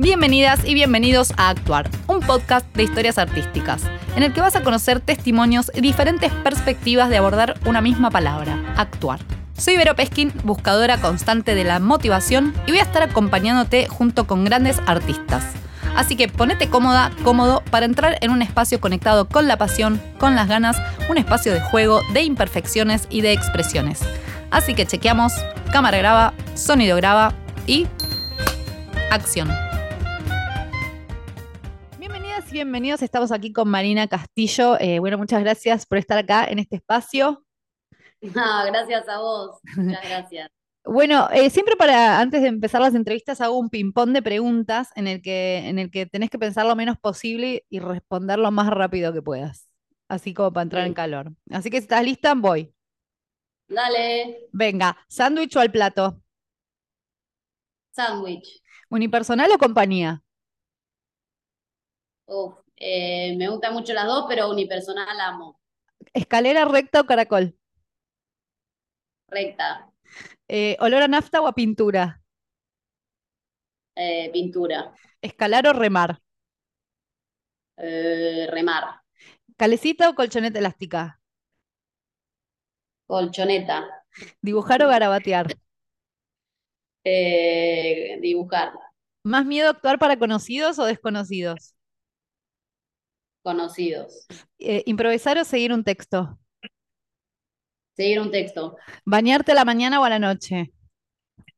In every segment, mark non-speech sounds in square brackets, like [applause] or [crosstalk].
Bienvenidas y bienvenidos a Actuar, un podcast de historias artísticas, en el que vas a conocer testimonios y diferentes perspectivas de abordar una misma palabra, actuar. Soy Vero Peskin, buscadora constante de la motivación, y voy a estar acompañándote junto con grandes artistas. Así que ponete cómoda, cómodo para entrar en un espacio conectado con la pasión, con las ganas, un espacio de juego, de imperfecciones y de expresiones. Así que chequeamos, cámara graba, sonido graba y acción. Bienvenidos, estamos aquí con Marina Castillo. Eh, bueno, muchas gracias por estar acá en este espacio. No, [laughs] gracias a vos, muchas gracias. [laughs] Bueno, eh, siempre para antes de empezar las entrevistas hago un ping-pong de preguntas en el que, en el que tenés que pensar lo menos posible y responder lo más rápido que puedas. Así como para entrar en calor. Así que si estás lista, voy. Dale, Venga, sándwich o al plato. sándwich. ¿Unipersonal o compañía? Uf, eh, me gustan mucho las dos, pero unipersonal amo. ¿Escalera recta o caracol? Recta, Eh, ¿olor a nafta o a pintura? eh, pintura, ¿Escalar o remar? remar, ¿Calecita o colchoneta elástica? colchoneta, ¿Dibujar o garabatear? dibujar, ¿Más miedo a actuar para conocidos o desconocidos? Conocidos, Eh, ¿improvisar o seguir un texto? seguir un texto, ¿Bañarte a la mañana o a la noche?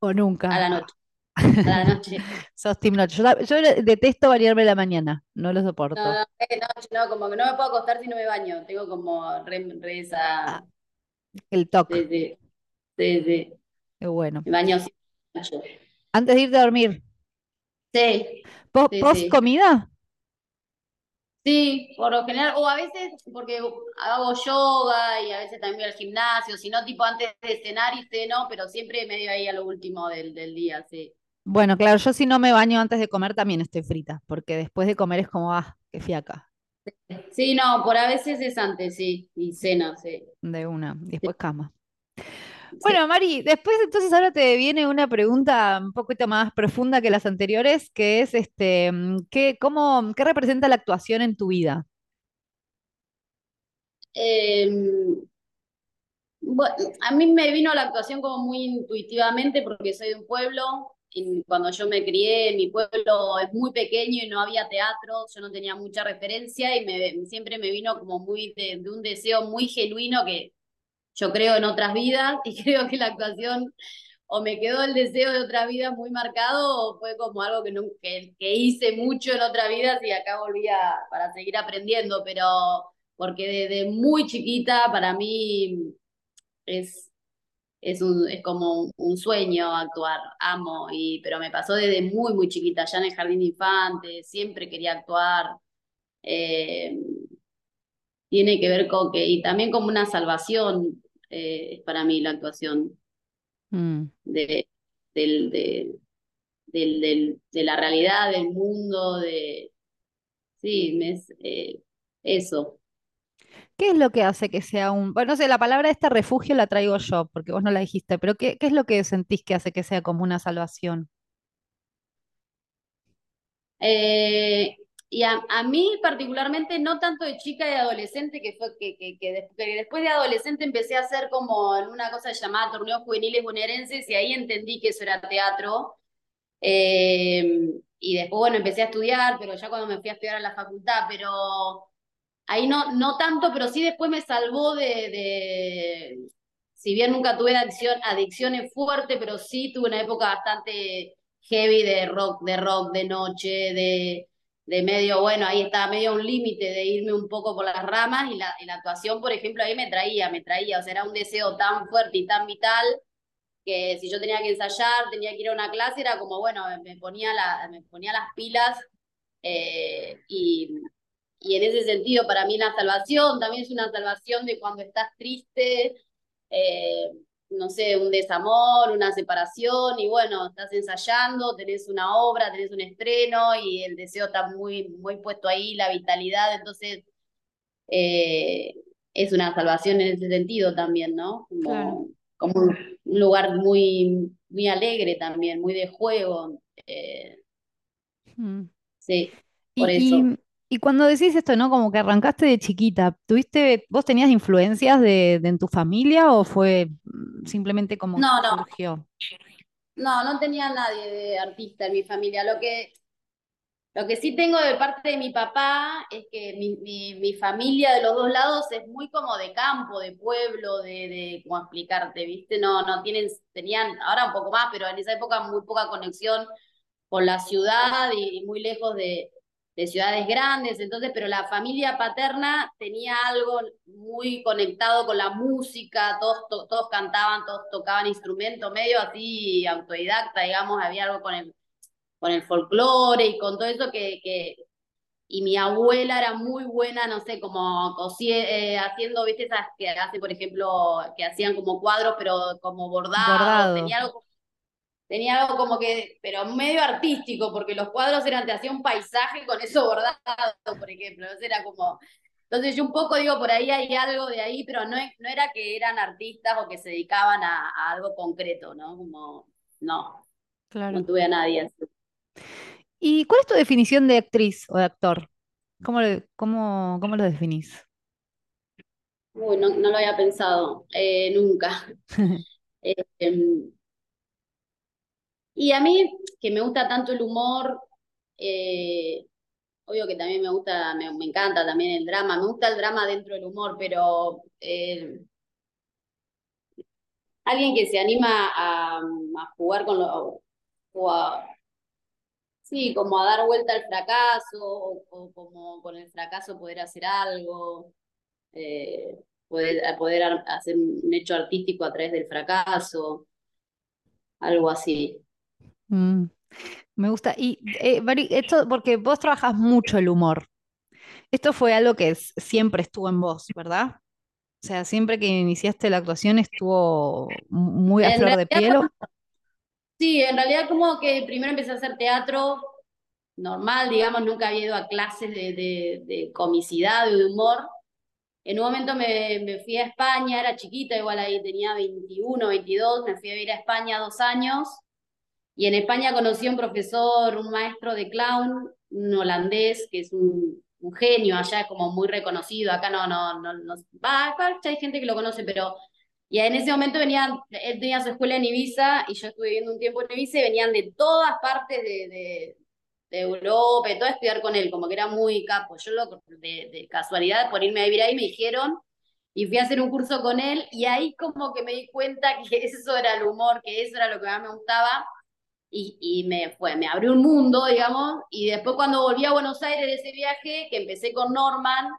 ¿O nunca? a la noche, [laughs] a la noche. Sos team noche. Yo, detesto bañarme a la mañana, no lo soporto. No, no, eh, noche, no, como que no me puedo acostar si no me baño. Tengo como re, re esa. Ah, El toque, Sí, sí, qué bueno. Me baño siempre. Antes de irte a dormir, Sí, ¿po- sí, ¿post sí. comida? Sí, por lo general, o a veces porque hago yoga y a veces también voy al gimnasio, si no, tipo antes de cenar y ceno, pero siempre medio ahí a lo último del, del día, sí. Bueno, claro, yo si no me baño antes de comer también estoy frita, porque después de comer es como, ah, qué fiaca, Sí, no, por a veces es antes, sí, y cena, sí. de una, y Sí, después cama. Bueno, Mari, después entonces ahora te viene una pregunta un poquito más profunda que las anteriores, que es este, ¿qué, cómo, qué representa la actuación en tu vida? Em, Bueno, a mí me vino la actuación como muy intuitivamente porque soy de un pueblo. y cuando yo me crié, mi pueblo es muy pequeño y no había teatro, yo no tenía mucha referencia y me, siempre me vino como muy de, de un deseo muy genuino que yo creo en otras vidas y [laughs] creo que la actuación o me quedó el deseo de otra vida muy marcado o fue como algo que, nunca, que, que hice mucho en otra vida y acá volví a, para seguir aprendiendo, pero porque desde muy chiquita para mí es, es, un, es como un, un sueño actuar, amo, y, pero me pasó desde muy, muy chiquita, ya en el jardín de infantes, siempre quería actuar. Eh, tiene que ver con que, y también como una salvación eh, es para mí la actuación Mm, de, del, de, del, del, de la realidad, del mundo, de... Sí, es, eh, eso. ¿Qué es lo que hace que sea un, bueno, no sé, la palabra esta refugio la traigo yo, porque vos no la dijiste, pero ¿qué, qué es lo que sentís que hace que sea como una salvación? Eh, y a, a, mí particularmente, no tanto de chica y de adolescente, que fue que, que, que, después, de adolescente empecé a hacer como en una cosa llamada torneos juveniles bonaerenses y ahí entendí que eso era teatro. Eh, y después, bueno, empecé a estudiar, pero ya cuando me fui a estudiar a la facultad, pero ahí no, no tanto, pero sí después me salvó de, de si bien nunca tuve adicción, adicciones fuertes, pero sí tuve una época bastante heavy de rock, de rock, de noche, de, de medio, bueno, ahí estaba medio un límite de irme un poco por las ramas y la, la actuación, por ejemplo, ahí me traía, me traía, o sea, era un deseo tan fuerte y tan vital que si yo tenía que ensayar, tenía que ir a una clase, era como, bueno, me ponía, me ponía las pilas eh, y, y en ese sentido para mí la salvación también es una salvación de cuando estás triste, eh, no sé, un desamor, una separación, y bueno, estás ensayando, tenés una obra, tenés un estreno, y el deseo está muy, muy puesto ahí, la vitalidad, entonces eh, es una salvación en ese sentido también, ¿no? Como, Claro. como un, un lugar muy, muy alegre también, muy de juego. eh, Mm. Sí, por eso. Y, y, cuando decís esto, ¿no? Como que arrancaste de chiquita, ¿tuviste, vos tenías influencias de, en tu familia o fue mm, simplemente como no, no. surgió? No, no tenía nadie de artista en mi familia. Lo que, lo que sí tengo de parte de mi papá es que mi, mi, familia de los dos lados es muy como de campo, de pueblo, de, de cómo explicarte, ¿viste? No, no tienen, tenían, ahora un poco más, pero en esa época muy poca conexión con la ciudad y, muy lejos de, de, ciudades grandes, entonces, pero la familia paterna tenía algo muy conectado con la música, todos, todos cantaban, todos tocaban instrumentos, medio así autodidacta, digamos, había algo con el con el folclore y con todo eso que, que, y mi abuela era muy buena, no sé, como eh, haciendo, viste, esas que hace, por ejemplo, que hacían como cuadros, pero como bordados, tenía algo tenía algo como que, pero medio artístico, porque los cuadros eran, te hacía un paisaje con eso bordado, por ejemplo, era como, entonces yo un poco digo, por ahí hay algo de ahí, pero no, no era que eran artistas o que se dedicaban a, algo concreto, ¿no? Como, no, claro. no tuve a nadie así. ¿Y cuál es tu definición de actriz o de actor? ¿Cómo, cómo, cómo lo definís? Uy, no, lo había pensado, eh, nunca. [laughs] Eh, em, y a mí, que me gusta tanto el humor, eh, obvio que también me gusta, me, encanta también el drama, me gusta el drama dentro del humor, pero alguien que se anima a, jugar con lo, Sí, como a dar vuelta al fracaso, o, como con el fracaso poder hacer algo, eh, poder, poder hacer un hecho artístico a través del fracaso, algo así. Mm, me gusta. Y eh, esto, porque vos trabajas mucho el humor. Esto fue algo que siempre estuvo en vos, ¿verdad? O sea, siempre que iniciaste la actuación estuvo muy a flor de piel. Sí, en realidad como que primero empecé a hacer teatro normal, digamos, nunca había ido a clases de, de, comicidad o de humor. En un momento me, me, fui a España, era chiquita, igual ahí tenía 21, 22, me fui a vivir a España dos años. Y en España conocí a un profesor, un maestro de clown, un holandés, que es un, un genio allá, como muy reconocido. Acá no, no, no, no va, hay gente que lo conoce, pero y en ese momento venían, él tenía su escuela en Ibiza y yo estuve viviendo un tiempo en Ibiza y venían de todas partes de, de, Europa y todo a estudiar con él, como que era muy capo. Yo lo, de, casualidad por irme a vivir ahí me dijeron y fui a hacer un curso con él y ahí como que me di cuenta que [laughs] eso era el humor, que eso era lo que más me gustaba y, y me fue, me abrió un mundo, digamos, y después cuando volví a Buenos Aires de ese viaje, que empecé con Norman,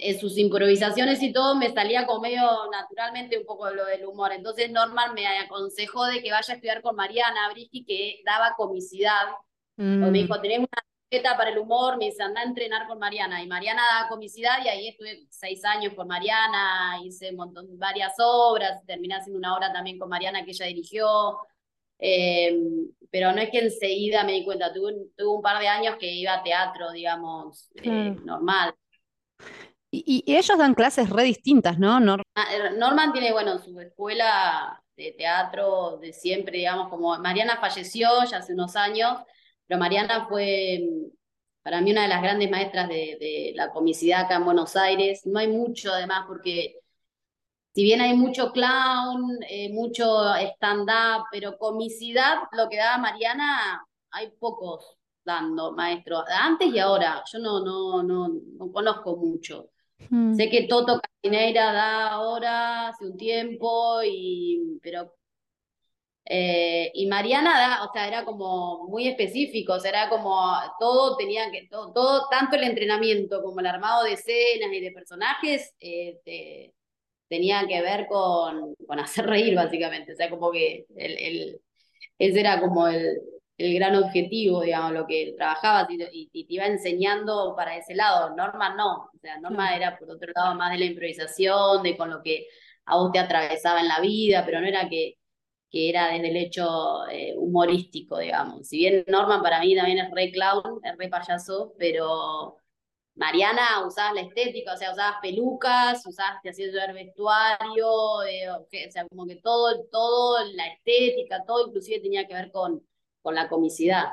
en sus improvisaciones y todo me salía como medio naturalmente un poco lo del humor. Entonces Norman me aconsejó de que vaya a estudiar con Mariana Brisky, que daba comicidad. Me dijo, mm. tenés una tarjeta para el humor, me dice, anda a entrenar con Mariana. Y Mariana daba comicidad y ahí estuve seis años con Mariana, hice un montón, varias obras, terminé haciendo una obra también con Mariana que ella dirigió. Em, pero no es que enseguida me di cuenta, tuve, tuve, un par de años que iba a teatro, digamos, eh, normal. Y, ellos dan clases re distintas, ¿no? Ah, eh, Norman tiene, bueno, su escuela de teatro de siempre, digamos, como Mariana falleció ya hace unos años, pero Mariana fue para mí una de las grandes maestras de, la comicidad acá en Buenos Aires. No hay mucho además porque si bien hay mucho clown, eh, mucho stand-up, pero comicidad, lo que da Mariana, hay pocos dando maestros, antes y ahora. Yo no, no, no, no conozco mucho. Hmm. Sé que Toto Casineira da ahora, hace un tiempo, y, pero eh, y Mariana da, o sea, era como muy específico, o sea, era como todo tenía que, todo, todo tanto el entrenamiento como el armado de escenas y de personajes, eh, tenía que ver con, con hacer reír, básicamente. O sea, como que el, el, ese era como el, el gran objetivo, digamos, lo que trabajabas y, te iba enseñando para ese lado. Norma no, o sea, Norma era por otro lado más de la improvisación, de con lo que a vos te atravesaba en la vida, pero no era que, que era desde el hecho eh, humorístico, digamos. Si bien Norma para mí también es re clown, es re payaso, pero Mariana usabas la estética, o sea, usabas pelucas, usabas, te hacías ver vestuario, eh, o sea, como que todo, todo, la estética, todo inclusive tenía que ver con con la comicidad.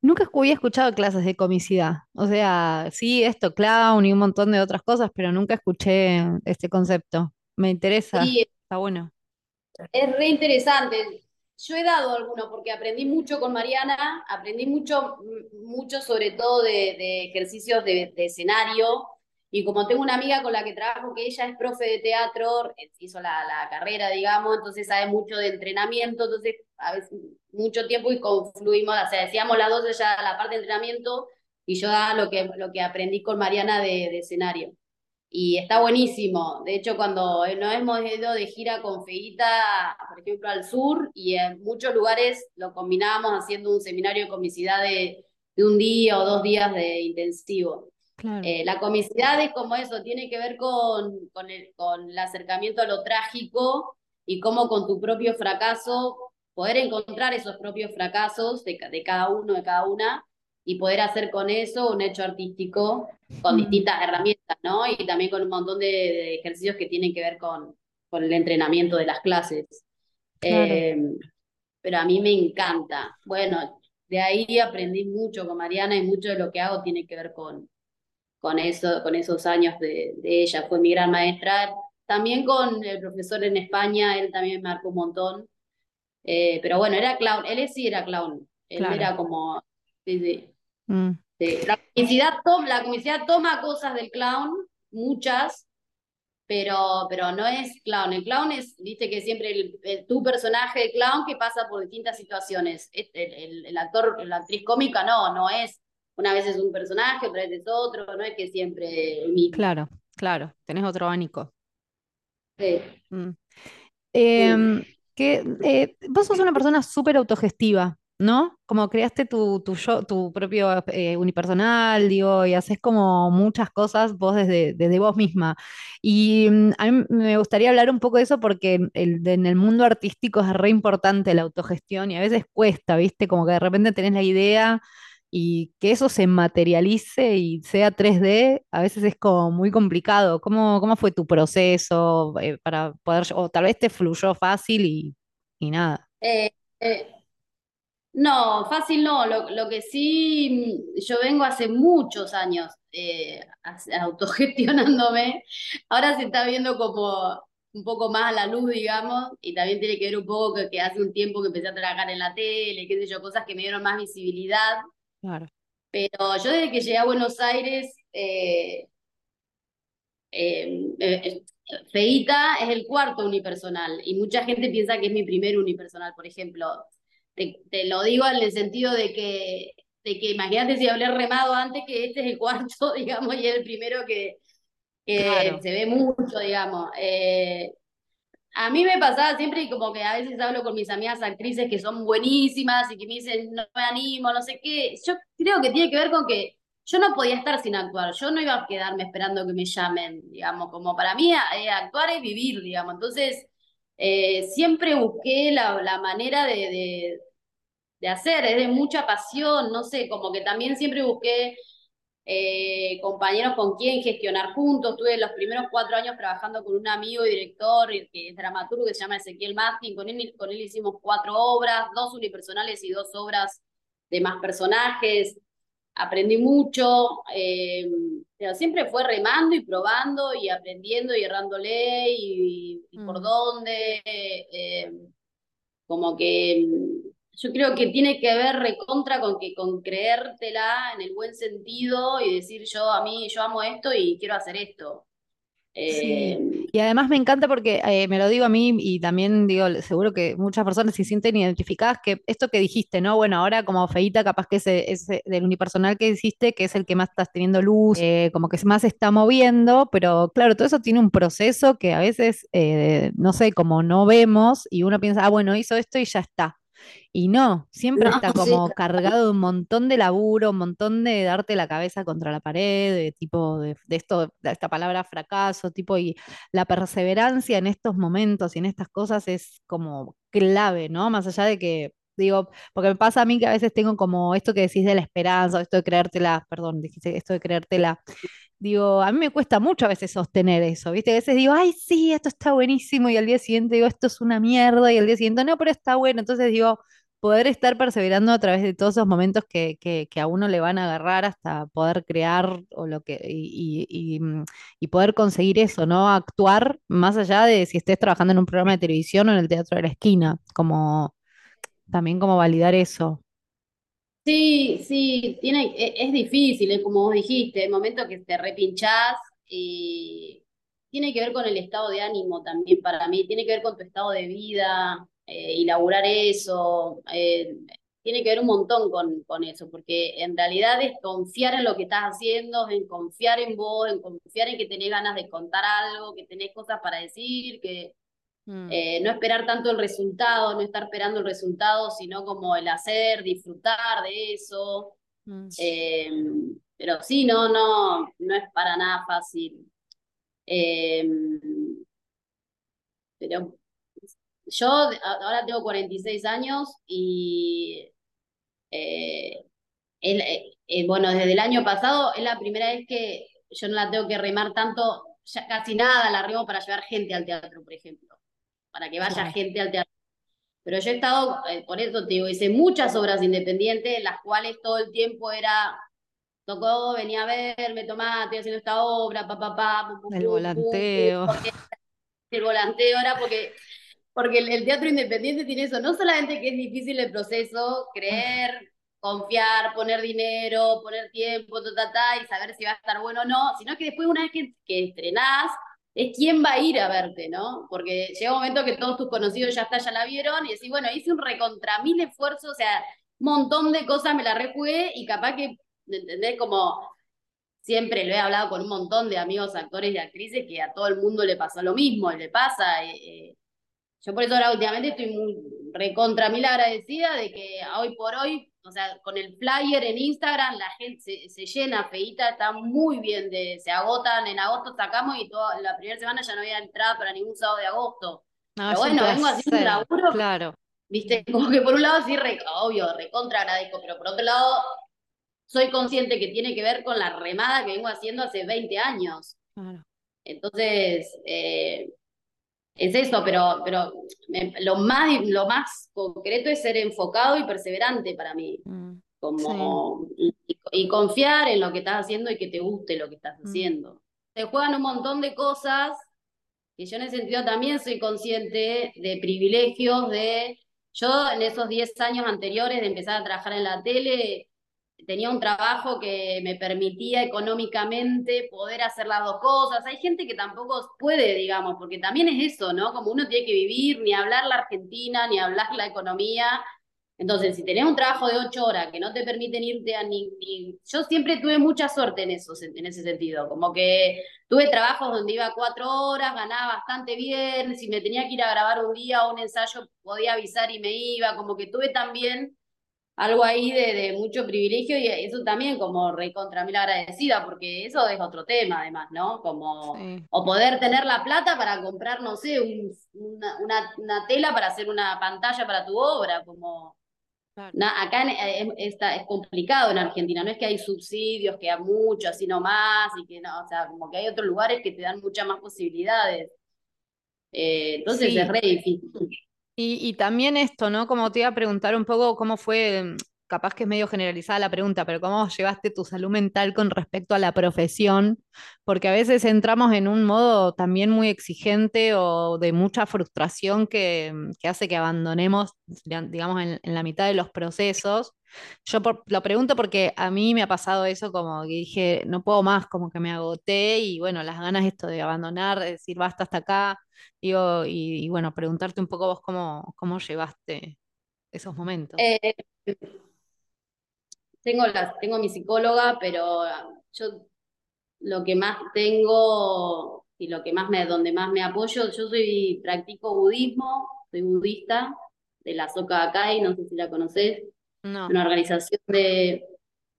Nunca había escuchado clases de comicidad. O sea, sí, esto, clown y un montón de otras cosas, pero nunca escuché este concepto. Me interesa, Sí, está bueno. es re interesante. Yo he dado alguno porque aprendí mucho con Mariana, aprendí mucho, m- mucho sobre todo de, de ejercicios de, de escenario. Y como tengo una amiga con la que trabajo, que ella es profe de teatro, eh, hizo la, la carrera, digamos, entonces sabe mucho de entrenamiento, entonces a veces mucho tiempo y confluimos, o sea, decíamos las dos, ella la parte de entrenamiento y yo daba lo que, lo que aprendí con Mariana de, de escenario. Y está buenísimo. De hecho, cuando eh, nos hemos ido de gira con Feita, por ejemplo, al sur, y en muchos lugares lo combinábamos haciendo un seminario de comicidad de, de un día o dos días de intensivo. Claro, Eh, la comicidad es como eso, tiene que ver con, con el, con el acercamiento a lo trágico y cómo con tu propio fracaso poder encontrar esos propios fracasos de, de cada uno, de cada una, y poder hacer con eso un hecho artístico con Mm, distintas herramientas, ¿no? Y también con un montón de, de ejercicios que tienen que ver con, con el entrenamiento de las clases. claro. Eh, pero a mí me encanta. Bueno, de ahí aprendí mucho con Mariana y mucho de lo que hago tiene que ver con, con eso, con esos años de, de ella. Fue mi gran maestra. También con el profesor en España, él también me marcó un montón. Eh, pero bueno, era clown. Él sí era clown. Él Claro. era como... sí, sí. Mm, Sí, La comicidad, toma, la comicidad toma cosas del clown, muchas, pero, pero no es clown. El clown es, viste que siempre el, el- tu personaje de clown que pasa por distintas situaciones. Es- El, actor, la actriz cómica no, no es, una vez es un personaje, otra vez es otro, no es que siempre el mismo. claro, claro. Tenés otro abanico. Sí, Mm. sí. Em, que eh, vos sos una persona súper autogestiva, ¿no? Como creaste tu, tu, propio eh, unipersonal, digo, y haces como muchas cosas vos desde, desde vos misma. Y mm, a mí me gustaría hablar un poco de eso porque el, en el mundo artístico es re importante la autogestión y a veces cuesta, ¿viste? Como que de repente tenés la idea y que eso se materialice y sea 3D, a veces es como muy complicado. ¿Cómo, cómo fue tu proceso eh, para poder, o tal vez te fluyó fácil y, y nada? Eh, eh, no, fácil no. Lo, lo que sí, yo vengo hace muchos años eh, autogestionándome. Ahora se está viendo como un poco más a la luz, digamos, y también tiene que ver un poco que, que hace un tiempo que empecé a trabajar en la tele, qué sé yo, cosas que me dieron más visibilidad. Claro. Pero yo desde que llegué a Buenos Aires, eh, eh, Feita es el cuarto unipersonal y mucha gente piensa que es mi primer unipersonal, por ejemplo. Te, te lo digo en el sentido de que, de que imagínate si hablé remado antes que este es el cuarto, [laughs] digamos, y es el primero que, que Claro, se ve mucho, digamos. Eh, a mí me pasaba siempre y como que a veces hablo con mis amigas actrices que son buenísimas y que me dicen, no me animo, no sé qué. Yo creo que tiene que ver con que yo no podía estar sin actuar. Yo no iba a quedarme esperando que me llamen, digamos, como para mí eh, actuar es vivir, digamos. Entonces, eh, siempre busqué la, la manera de, de, hacer, es de mucha pasión, no sé, como que también siempre busqué eh, compañeros con quien gestionar juntos. Tuve los primeros cuatro años trabajando con un amigo y director y- que es dramaturgo que se llama Ezequiel Mastin. Con él, con él hicimos cuatro obras, dos unipersonales y dos obras de más personajes. Aprendí mucho, eh, pero siempre fue remando y probando y aprendiendo y errándole y, y por mm, dónde. eh, como que mm, yo creo que tiene que ver recontra con que con creértela en el buen sentido y decir yo a mí yo amo esto y quiero hacer esto. Eh, sí. Y además me encanta porque eh, me lo digo a mí y también digo, seguro que muchas personas se sienten identificadas que esto que dijiste, ¿no? Bueno, ahora como feíta, capaz que ese, ese del unipersonal que hiciste, que es el que más estás teniendo luz, eh, como que más se está moviendo, pero claro, todo eso tiene un proceso que a veces, no sé, como no vemos y uno piensa, ah, bueno, hizo esto y ya está. Y no, siempre no, está [laughs] sí, como cargado de un montón de laburo, un montón de darte la cabeza contra la pared, de tipo de, de esto, de esta palabra fracaso, tipo, y la perseverancia en estos momentos y en estas cosas es como clave, ¿no? Más allá de que, digo, porque me pasa a mí que a veces tengo como esto que decís de la esperanza, esto de creértela, perdón, dijiste esto de creértela. Digo, a mí me cuesta mucho a veces sostener eso, ¿viste? A veces digo, ay, sí, esto está buenísimo, y al día siguiente digo, esto es una mierda, y al día siguiente, no, pero está bueno. Entonces digo, poder estar perseverando a través de todos esos momentos que, que, a uno le van a agarrar hasta poder crear o lo que, y, y, y, mm, y poder conseguir eso, ¿no? Actuar más allá de si estés trabajando en un programa de televisión o en el teatro de la esquina, como también como validar eso. Sí, sí, tiene, e- es difícil, es como vos dijiste, el momento que te repinchás y tiene que ver con el estado de ánimo también para mí, tiene que ver con tu estado de vida eh, eso, eh, tiene que ver un montón con, con eso, porque en realidad es confiar en lo que estás haciendo, en confiar en vos, en confiar en que tenés ganas de contar algo, que tenés cosas para decir, que Mm, eh, no esperar tanto el resultado, no estar esperando el resultado, sino como el hacer, disfrutar de eso. mm, Eh, pero sí, no, no, no es para nada fácil. Eh, pero yo ahora tengo 46 años y el- eh, eh, bueno, desde el año pasado es la primera vez que yo no la tengo que remar tanto, ya casi nada la remo para llevar gente al teatro, por ejemplo, para que vaya gente al teatro. Pero yo he estado, eh, por eso te digo, hice muchas obras independientes, las cuales todo el tiempo era, tocó, venía a ver, me tomaba, estoy haciendo esta obra, pa, pa, pa, pum, pum, El pum, volanteo. el volanteo era porque, porque el, el teatro independiente tiene eso, no solamente que es difícil el proceso, creer, confiar, poner dinero, poner tiempo, ta, ta, ta, y saber si va a estar bueno o no, sino que después una vez que, que estrenás, es quién va a ir a verte, ¿no? Porque llega un momento que todos tus conocidos ya está, ya la vieron, y decís, bueno, hice un recontra mil esfuerzos, o sea, un montón de cosas me la rejugué, y capaz que, ¿entendés? Como siempre lo he hablado con un montón de amigos actores y actrices que a todo el mundo le pasó lo mismo, le pasa. eh, eh, yo por eso ahora últimamente estoy muy recontra mil agradecida de que hoy por hoy, o sea, con el flyer en Instagram la gente se, se llena, feita, está muy bien, de, se agotan, en agosto sacamos y toda, la primera semana ya no había entrada para ningún sábado de agosto. No, Pero bueno, vengo haciendo un laburo, claro. viste, [laughs] como que por un lado sí, re- obvio, recontra agradezco, pero por otro lado soy consciente que tiene que ver con la remada que vengo haciendo hace 20 años. claro. Entonces, eh, es eso, pero, pero me- lo, más, lo más concreto es ser enfocado y perseverante para mí, Mm, sí. como, y, y confiar en lo que estás haciendo y que te guste lo que estás Mm. haciendo. Se juegan un montón de cosas que yo en ese sentido también soy consciente de privilegios, de... Yo en esos 10 años anteriores de empezar a trabajar en la tele, tenía un trabajo que me permitía económicamente poder hacer las dos cosas. Hay gente que tampoco puede, digamos, porque también es eso, ¿no? Como uno tiene que vivir, ni hablar la Argentina, ni hablar la economía. Entonces, si tenés un trabajo de ocho horas que no te permiten irte a ni, ni... Yo siempre tuve mucha suerte en, eso, en ese sentido, como que tuve trabajos donde iba cuatro horas, ganaba bastante bien, si me tenía que ir a grabar un día o un ensayo podía avisar y me iba, como que tuve también algo ahí de, de mucho privilegio y eso también como recontra mil agradecida, porque eso es otro tema además, ¿no? Como, Sí. o poder tener la plata para comprar, no sé, un, una, una, una tela para hacer una pantalla para tu obra, como... Claro. Na- acá en- eh, está, es complicado en Argentina, no es que hay subsidios, que hay mucho, así nomás, y que no, o sea, como que hay otros lugares que te dan muchas más posibilidades. Eh, entonces Sí. es re difícil. Y, y también esto, ¿no? Como te iba a preguntar un poco cómo fue, capaz que es medio generalizada la pregunta, pero cómo llevaste tu salud mental con respecto a la profesión, porque a veces entramos en un modo también muy exigente o de mucha frustración que, hace que abandonemos, diga- digamos, en, la mitad de los procesos. Yo lo pregunto porque a mí me ha pasado eso como que dije, no puedo más, como que me agoté y bueno, las ganas esto de abandonar, de decir basta hasta acá. Y bueno, preguntarte un poco vos cómo, cómo llevaste esos momentos. Eh, tengo, la, tengo mi psicóloga, pero ah, yo lo que más tengo y lo que más me, donde más me apoyo, yo soy, practico budismo, soy budista de la Soka Gakkai, no sé si la conoces, No, una organización de,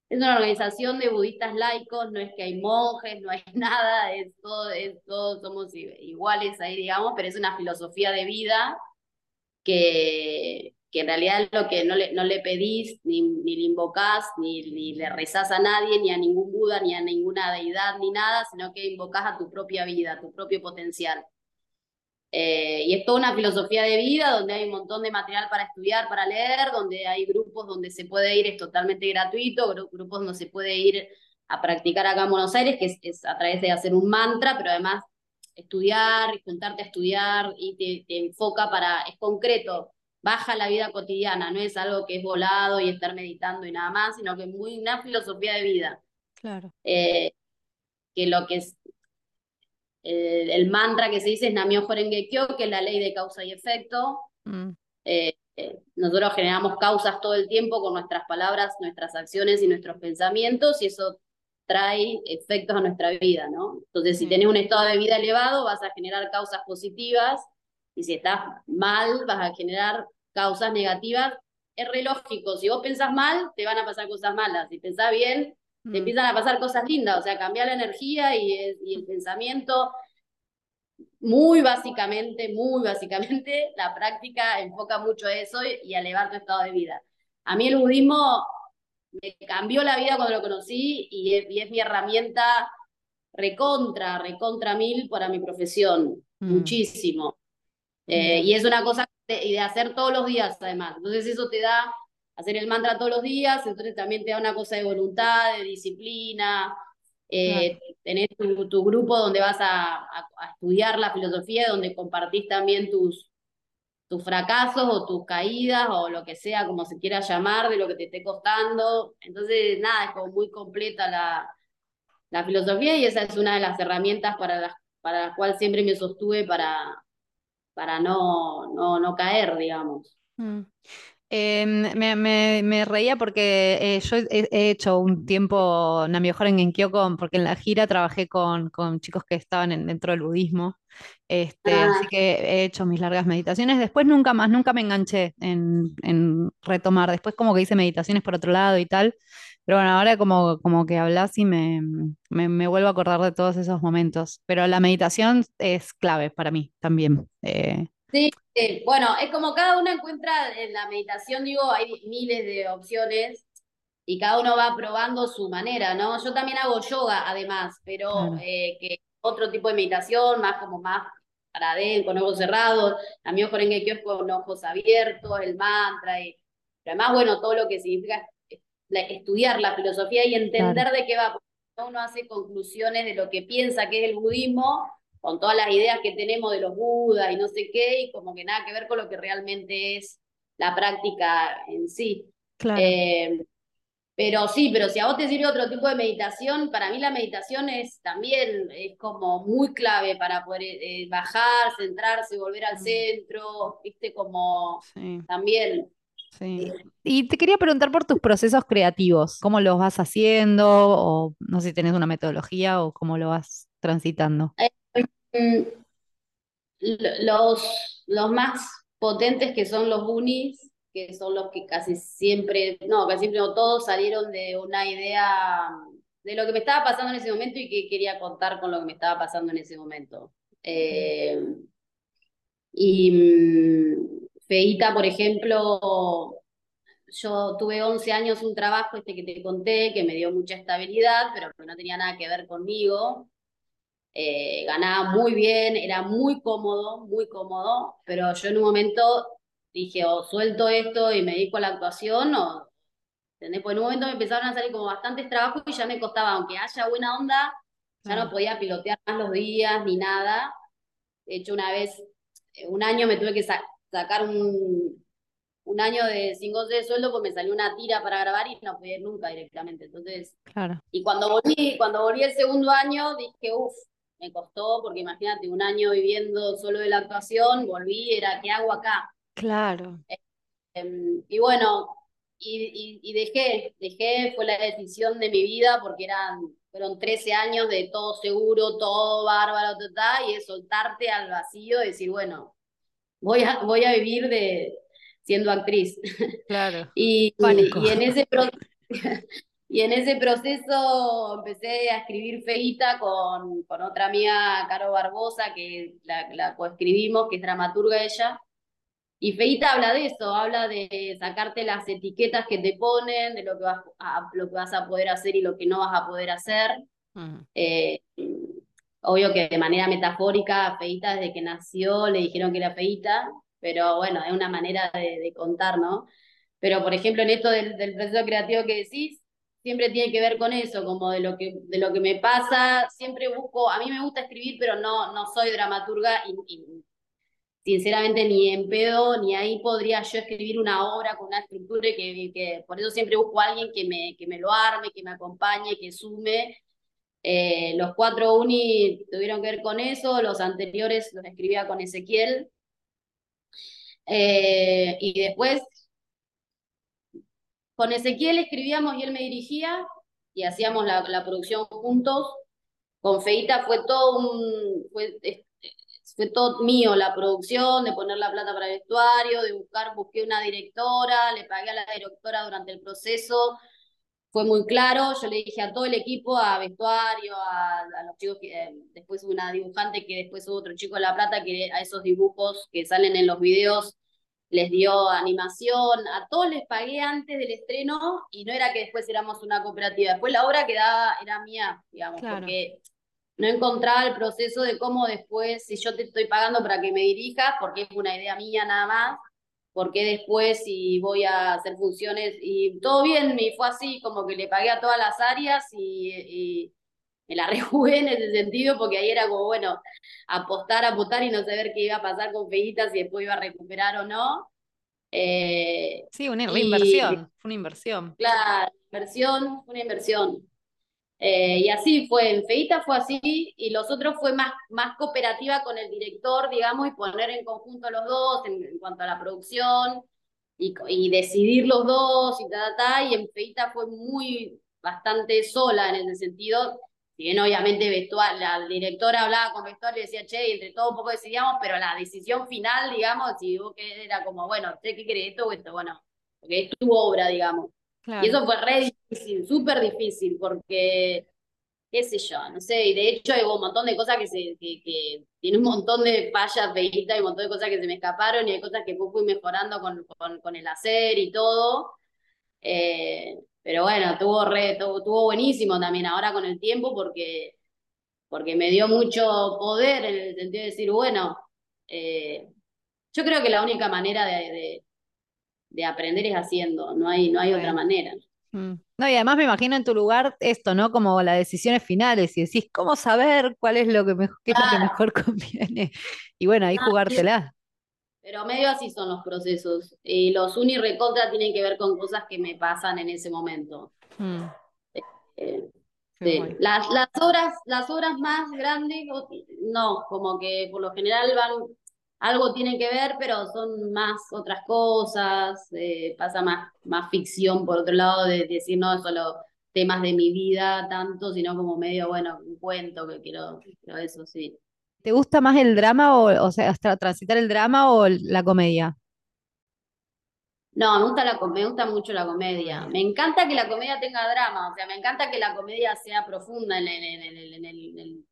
es una organización de budistas laicos, no es que hay monjes, no hay [laughs] nada, es todo, es todo, somos iguales ahí, digamos, pero es una filosofía de vida que, que en realidad lo que no le, no le pedís, ni, ni le invocás, ni, ni le rezás a nadie, ni a ningún Buda, ni a ninguna deidad, ni nada, sino que invocás a tu propia vida, a tu propio potencial. Eh, y es toda una filosofía de vida donde hay un montón de material para estudiar, para leer, donde hay grupos donde se puede ir, es totalmente gratuito, grupos donde se puede ir a practicar acá en Buenos Aires, que es, a través de hacer un mantra, pero además estudiar, juntarte a estudiar y te, te, enfoca para, es concreto, baja la vida cotidiana, no es algo que es volado y estar meditando y nada más, sino que es muy una filosofía de vida. Claro. Eh, que lo que es el mantra que se dice es Namyo Horenge Kyo, que es la ley de causa y efecto. Mm. Eh, eh, nosotros generamos causas todo el tiempo con nuestras palabras, nuestras acciones y nuestros pensamientos, y eso trae efectos a nuestra vida, ¿no? Entonces, si mm. tenés un estado de vida elevado, vas a generar causas positivas, y si estás mal, vas a generar causas negativas. Es re lógico, si vos pensás mal, te van a pasar cosas malas, si pensás bien, te mm. empiezan a pasar cosas lindas, o sea, cambiar la energía y, y el pensamiento. Muy básicamente, muy básicamente, [laughs] la práctica enfoca mucho eso y a elevar tu estado de vida. A mí el budismo me cambió la vida cuando lo conocí y es, y es mi herramienta recontra, recontra mil para mi profesión, mm. muchísimo. Eh, y es una cosa de, de hacer todos los días, además. Entonces eso te da hacer el mantra todos los días, entonces también te da una cosa de voluntad, de disciplina, eh, tener tu, grupo donde vas a, estudiar la filosofía, donde compartís también tus, tus fracasos o tus caídas o lo que sea, como se quiera llamar, de lo que te esté costando. Entonces, nada, es como muy completa la, la filosofía y esa es una de las herramientas para las, para las cuales siempre me sostuve para, para no, no, no caer, digamos. Mm. Em, me, reía porque eh, yo he, hecho un tiempo mejor en Kyoko, porque en la gira trabajé con, con chicos que estaban dentro del budismo. Este, Así ah. que he hecho mis largas meditaciones. Después nunca más, nunca me enganché en, retomar. Después como que hice meditaciones por otro lado y tal. Pero bueno, ahora como, como que hablas y me, me, vuelvo a acordar de todos esos momentos. Pero la meditación es clave para mí también. Eh, Sí, bueno, es como cada uno encuentra en la meditación, digo, hay miles de opciones y cada uno va probando su manera, ¿no? Yo también hago yoga, además, pero eh, que otro tipo de meditación, más como más para adentro, con ojos cerrados, a mí que es con ojos abiertos, el mantra, y además, bueno, todo lo que significa estudiar la filosofía y entender de qué va, porque uno hace conclusiones de lo que piensa que es el budismo, con todas las ideas que tenemos de los budas y no sé qué, y como que nada que ver con lo que realmente es la práctica en sí. Claro. Eh, pero sí, pero si a vos te sirve otro tipo de meditación, para mí la meditación es también es como muy clave para poder eh, bajar, centrarse, volver al mm. centro, viste, como también. Sí. Y te quería preguntar por tus procesos creativos, ¿cómo los vas haciendo? O no sé si tenés una metodología o cómo lo vas transitando. Eh, los, los más potentes que son los unis, que son los que casi siempre, no, casi siempre no todos salieron de una idea de lo que me estaba pasando en ese momento y que quería contar con lo que me estaba pasando en ese momento. Eh, y mm, Feita, por ejemplo, yo tuve 11 años un trabajo este que te conté, que me dio mucha estabilidad, pero que no tenía nada que ver conmigo. Eh, ganaba muy bien, era muy cómodo, muy cómodo, pero yo en un momento dije, o suelto esto y me dedico a la actuación, o, ¿entendés? Pues en un momento me empezaron a salir como bastantes trabajos y ya me costaba, aunque haya buena onda, ya no podía pilotear más los días ni nada. De hecho, una vez, eh, un año me tuve que sacar un, un año de sin goce de sueldo, pues me salió una tira para grabar y no podía ir nunca directamente. Entonces, claro. y cuando volví, cuando volví el segundo año, dije, uff, me costó, porque imagínate, un año viviendo solo de la actuación, volví, era, ¿qué hago acá? Claro. Em, y bueno, y, y, dejé, dejé, fue la decisión de mi vida, porque eran, fueron 13 años de todo seguro, todo bárbaro, y es soltarte al vacío, decir, bueno, voy a, voy a vivir de siendo actriz. Claro. [laughs] y, y, en ese proceso [laughs] y en ese proceso empecé a escribir Feita con, con otra amiga, Caro Barbosa, que la, la coescribimos, que es dramaturga ella. Y Feita habla de eso, habla de sacarte las etiquetas que te ponen, de lo que vas a, lo que vas a poder hacer y lo que no vas a poder hacer. Eh, Obvio que de manera metafórica, Feita desde que nació le dijeron que era Feita, pero bueno, es una manera de, contar, ¿no? Pero por ejemplo, en esto del, proceso creativo que decís, siempre tiene que ver con eso, como de lo que, de lo que me pasa, siempre busco, a mí me gusta escribir, pero no, no soy dramaturga y, sinceramente ni en pedo, ni ahí podría yo escribir una obra con una estructura que, que por eso siempre busco a alguien que me, que me lo arme, que me acompañe, que sume, eh, los cuatro uni tuvieron que ver con eso, los anteriores los escribía con Ezequiel. Eh, y después, con Ezequiel escribíamos y él me dirigía y hacíamos la, producción juntos. Con Feita fue todo un, fue, todo mío la producción, de poner la plata para el vestuario, de buscar, busqué una directora, le pagué a la directora durante el proceso, fue muy claro, yo le dije a todo el equipo, a vestuario, a, los chicos, que eh, después una dibujante, que después hubo otro chico de La Plata, que a esos dibujos que salen en los videos les dio animación, a todos les pagué antes del estreno y no era que después éramos una cooperativa, después la obra quedaba, era mía, digamos, porque no encontraba el proceso de cómo después, si yo te estoy pagando para que me dirijas, porque es una idea mía nada más, porque después si voy a hacer funciones y todo bien, me fue así, como que le pagué a todas las áreas y, me la [laughs] rejugué en ese sentido, porque ahí era como, bueno, apostar, apostar y no saber qué iba a pasar con Feitas, si después iba a recuperar o no. Eh, sí, una inversión, fue una inversión. Claro, inversión, una inversión. Eh, y así fue, en Feita fue así, y los otros fue más, más cooperativa con el director, digamos, y poner en conjunto los dos en, cuanto a la producción, y, y, decidir los dos, y ta, ta, y en Feita fue muy, bastante sola en ese sentido, si bien obviamente vestual, la directora hablaba con vestuario y decía, che, y entre todo un poco decidíamos, pero la decisión final, digamos, si vos que era como, bueno, ¿qué querés esto o esto? Bueno, porque es tu obra, digamos. Y eso fue re difícil, súper difícil, porque, qué sé yo, no sé, y de hecho hay un montón de cosas que se, que, que tiene un montón de fallas feitas y un montón de cosas que se me escaparon y hay cosas que fui mejorando con, con, con el hacer y todo. Eh, pero bueno, tuvo, re, tuvo, buenísimo también ahora con el tiempo porque, porque me dio mucho poder en el sentido de decir, bueno, eh, yo creo que la única manera de de aprender es haciendo, no hay, no hay otra manera. Mm. No, y además me imagino en tu lugar esto, ¿no? Como las decisiones finales y decís, ¿cómo saber cuál es lo que, mejor, qué es lo que mejor [laughs] conviene? Y bueno, ahí ah, jugártela. Pero medio así son los procesos. Y los uni recontra tienen que ver con cosas que me pasan en ese momento. Mm. Eh, sí. las, las, obras, las obras más grandes, no, como que por lo general van algo tiene que ver, pero son más otras cosas, eh, pasa más, más ficción por otro lado, de, decir no solo temas de mi vida tanto, sino como medio, bueno, un cuento que quiero, quiero eso, sí. ¿Te gusta más el drama o, o sea, transitar el drama o la comedia? No, me gusta, la, me gusta mucho la comedia. Me encanta que la comedia tenga drama, o sea, me encanta que la comedia sea profunda en, en, en, el,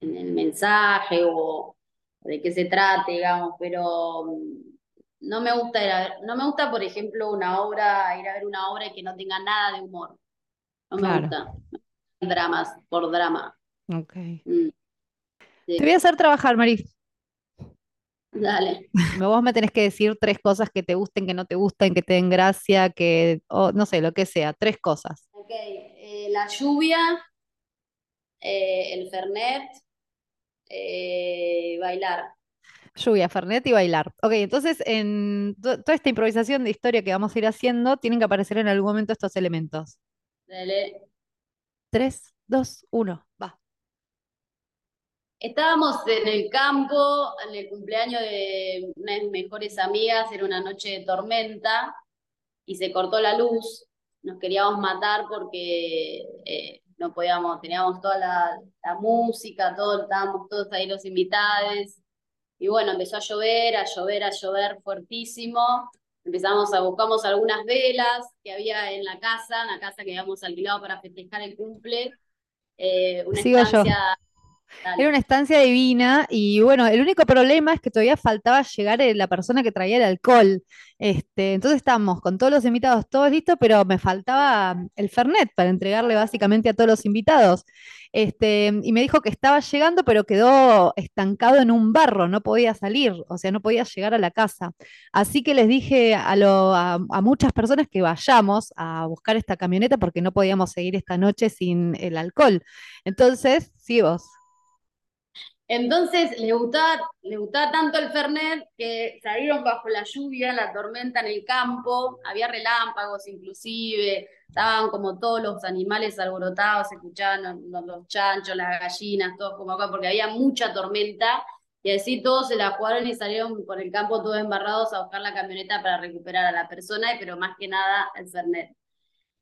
en el mensaje o, de qué se trate, digamos, pero mm, no me gusta ir a ver, no me gusta, por ejemplo, una obra, ir a ver una obra y que no tenga nada de humor. No me gusta. Dramas por drama. Ok. Mm. Te voy a hacer trabajar, Mari. Dale. Vos me tenés que decir tres cosas que te gusten, que no te gusten, que te den gracia, que, no sé, lo que sea, tres cosas. Ok, eh, la lluvia, eh, el Fernet, eh, bailar. Lluvia, Fernet y bailar. Ok, entonces en toda esta improvisación de historia que vamos a ir haciendo, tienen que aparecer en algún momento estos elementos. Dale. Tres, dos, uno, va. Estábamos en el campo, en el cumpleaños de una de mis mejores amigas, era una noche de tormenta y se cortó la luz. Nos queríamos matar porque eh, no podíamos, teníamos toda la, música, todo, estábamos todos ahí los invitados. Y bueno, empezó a llover, a llover, a llover fuertísimo. Empezamos a buscamos algunas velas que había en la casa, en la casa que habíamos alquilado para festejar el cumple. Eh, una estancia Era una estancia divina y bueno, el único problema es que todavía faltaba llegar eh, la persona que traía el alcohol. Este, entonces estábamos con todos los invitados, todos listos, pero me faltaba el Fernet para entregarle básicamente a todos los invitados. Este, y me dijo que estaba llegando, pero quedó estancado en un barro, no podía salir, o sea, no podía llegar a la casa. Así que les dije a, a muchas personas que vayamos a buscar esta camioneta porque no podíamos seguir esta noche sin el alcohol. Entonces, sí, vos. Entonces le gustaba, le gustaba tanto el Fernet que salieron bajo la lluvia, la tormenta en el campo, había relámpagos inclusive, estaban como todos los animales alborotados, se escuchaban los, chanchos, las gallinas, todos como acá, porque había mucha tormenta, y así todos se la jugaron y salieron por el campo todos embarrados a buscar la camioneta para recuperar a la persona, pero más que nada el Fernet.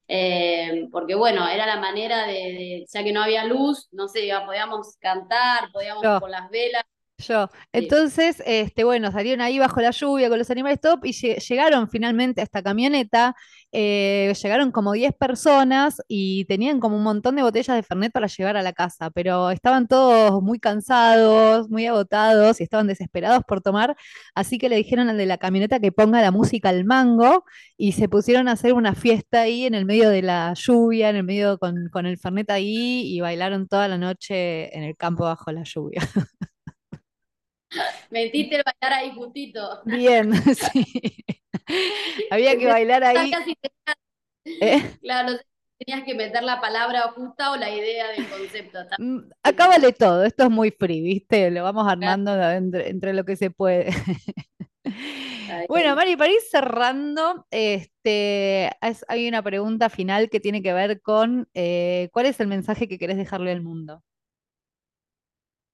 Eh, porque bueno, era la manera de, ya que no había luz, no sé, podíamos cantar, podíamos con las velas, yo. Entonces, este, bueno, salieron ahí bajo la lluvia con los animales top y llegaron finalmente a esta camioneta. Eh, llegaron como 10 personas y tenían como un montón de botellas de Fernet para llevar a la casa, pero estaban todos muy cansados, muy agotados y estaban desesperados por tomar. Así que le dijeron al de la camioneta que ponga la música al mango y se pusieron a hacer una fiesta ahí en el medio de la lluvia, en el medio con, con el Fernet ahí y bailaron toda la noche en el campo bajo la lluvia. [laughs] Metiste el bailar ahí justito. Bien, [laughs] sí. [laughs] Había que bailar ahí. ¿Eh? [laughs] Claro, tenías que meter la palabra justa o la idea del concepto. Mm, acá vale todo, esto es muy free, ¿viste? Lo vamos armando entre, lo que se puede. [laughs] Bueno, Mari, para ir cerrando, este, hay una pregunta final que tiene que ver con eh, ¿cuál es el mensaje que querés dejarle al mundo?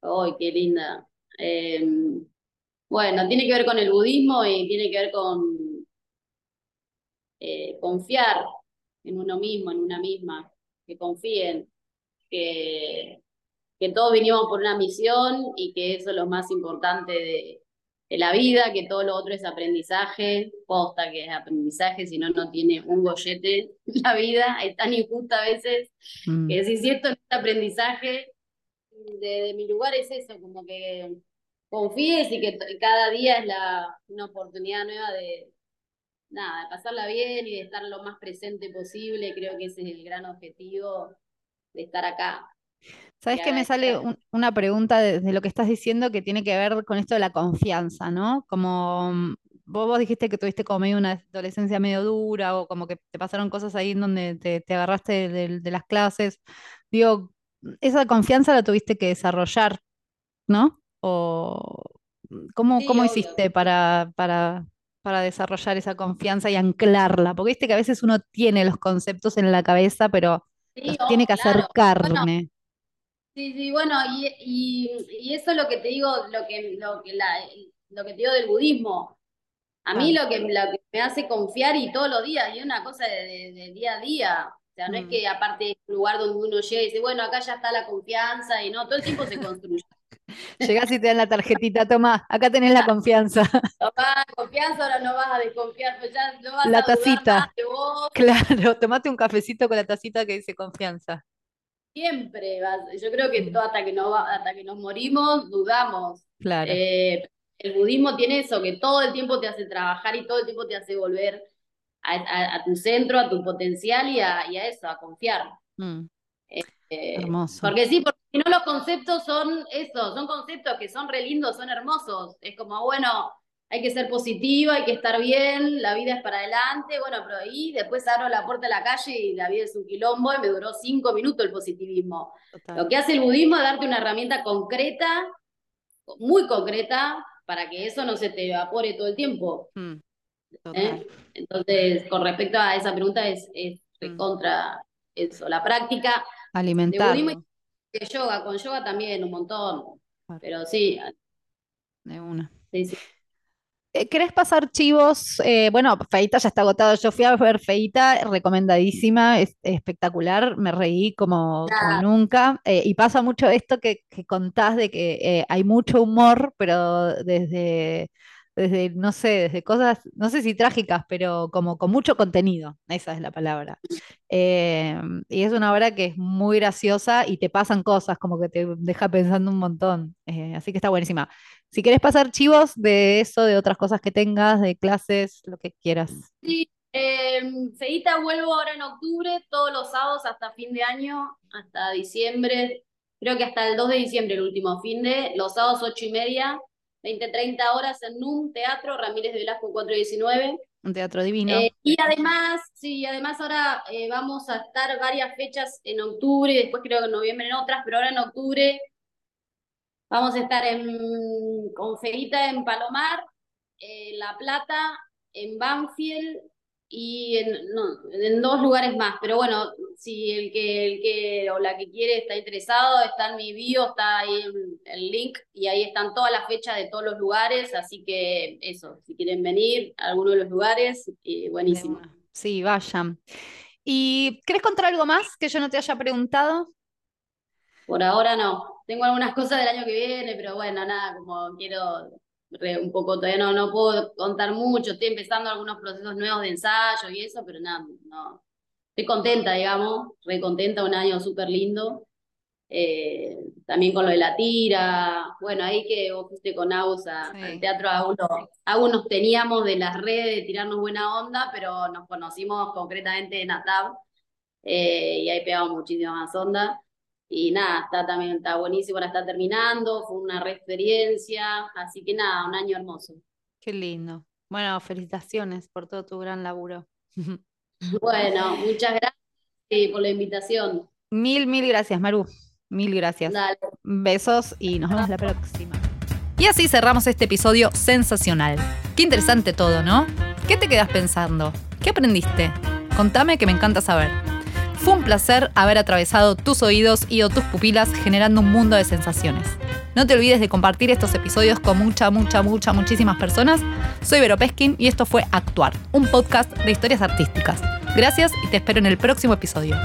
¡Ay, qué linda! Em, bueno, tiene que ver con el budismo y tiene que ver con eh, confiar en uno mismo, en una misma, que confíen, que, que todos vinimos por una misión y que eso es lo más importante de, la vida, que todo lo otro es aprendizaje, posta que es aprendizaje, si no, no tiene un gollete la vida, es tan injusta a veces, mm. que si esto no es aprendizaje, de, mi lugar es eso, como que confíes y que cada día es la, una oportunidad nueva de, nada, de pasarla bien y de estar lo más presente posible. Creo que ese es el gran objetivo de estar acá. ¿Sabes que me sale una pregunta de, lo que estás diciendo que tiene que ver con esto de la confianza, ¿no? Como mm, vos, dijiste que tuviste como medio una adolescencia medio dura o como que te pasaron cosas ahí en donde te, agarraste de, las clases. Digo, esa confianza la tuviste que desarrollar, ¿no? ¿O cómo, cómo hiciste para, para, para desarrollar esa confianza y anclarla? Porque viste que a veces uno tiene los conceptos en la cabeza, pero los tiene que hacer carne. sí, sí, bueno, y, y, eso es lo que te digo, lo que, lo que, la, lo que te digo del budismo. A mí lo que, lo que me hace confiar y todos los días, y es una cosa de, de día a día. O sea, no es mm. que aparte de un lugar donde uno llega y dice, bueno, acá ya está la confianza y no, todo el tiempo se construye. Llegás y te dan la tarjetita, toma, acá tenés la confianza. [laughs] Tomá confianza, ahora no vas a desconfiar, pues ya no vas la tacita. Claro, [laughs] tomate un cafecito con la tacita que dice confianza. Siempre vas, yo creo que mm. todo hasta que, no, hasta que nos morimos, dudamos. Claro. Eh, el budismo tiene eso, que todo el tiempo te hace trabajar y todo el tiempo te hace volver a, tu centro, a tu potencial y a, eso, a confiar. Mm. Este, Hermoso. Porque sí, porque si no los conceptos son eso, son conceptos que son re lindos, son hermosos. Es como, bueno, hay que ser positiva, hay que estar bien, la vida es para adelante, bueno, pero ahí después abro la puerta de la calle y la vida es un quilombo y me duró cinco minutos el positivismo. Lo que hace el budismo es darte una herramienta concreta, muy concreta, para que eso no se te evapore todo el tiempo. Mm. ¿Eh? Entonces, con respecto a esa pregunta, es, es mm. contra eso, la práctica. Alimentar. De yoga, con yoga también un montón. Pero sí. De una. Sí, sí. Eh, ¿Querés pasar chivos? Eh, bueno, Feita ya está agotado. Yo fui a ver Feita, recomendadísima, es, espectacular, me reí como, nunca. y pasa mucho esto que, que contás de que hay mucho humor, pero desde desde, no sé, desde cosas, no sé si trágicas, pero como con mucho contenido, esa es la palabra. Eh, y es una obra que es muy graciosa y te pasan cosas, como que te deja pensando un montón. Eh, así que está buenísima. Si quieres pasar chivos de eso, de otras cosas que tengas, de clases, lo que quieras. Sí, eh, Feita vuelvo ahora en octubre, todos los sábados hasta fin de año, hasta diciembre, creo que hasta el 2 de diciembre el último fin de, los sábados 8 y media, 20, 30 horas en NUM Teatro, Ramírez de Velasco 419. Un teatro divino. Eh, y además, sí, además ahora eh, vamos a estar varias fechas en octubre, y después creo que en noviembre en otras, pero ahora en octubre vamos a estar en, con Feita en Palomar, en La Plata, en Banfield y en, no, en dos lugares más. Pero bueno, si el que, el que o la que quiere está interesado, está en mi bio, está ahí el, el link y ahí están todas las fechas de todos los lugares. Así que eso, si quieren venir a alguno de los lugares, eh, buenísimo. Sí, vayan. ¿Y querés contar algo más que yo no te haya preguntado? Por ahora no. Tengo algunas cosas del año que viene, pero bueno, nada, como quiero un poco, todavía no, no puedo contar mucho, estoy empezando algunos procesos nuevos de ensayo y eso, pero nada, no. Estoy contenta, digamos, re contenta, un año súper lindo. Eh, también con lo de la tira, bueno, ahí que vos fuiste con Agus al teatro, aún, nos teníamos de las redes de tirarnos buena onda, pero nos conocimos concretamente en ATAB eh, y ahí pegamos muchísima más onda. Y nada, está también, está buenísimo, ahora está terminando, fue una re experiencia, así que nada, un año hermoso. Qué lindo. Bueno, felicitaciones por todo tu gran laburo. [laughs] Bueno, muchas gracias por la invitación. Mil, mil gracias, Maru. Mil gracias. Dale. Besos y nos vemos la próxima. Y así cerramos este episodio sensacional. Qué interesante todo, ¿no? ¿Qué te quedas pensando? ¿Qué aprendiste? Contame que me encanta saber. Fue un placer haber atravesado tus oídos y o tus pupilas generando un mundo de sensaciones. No te olvides de compartir estos episodios con mucha, mucha, mucha, muchísimas personas. Soy Vero Peskin y esto fue Actuar, un podcast de historias artísticas. Gracias y te espero en el próximo episodio.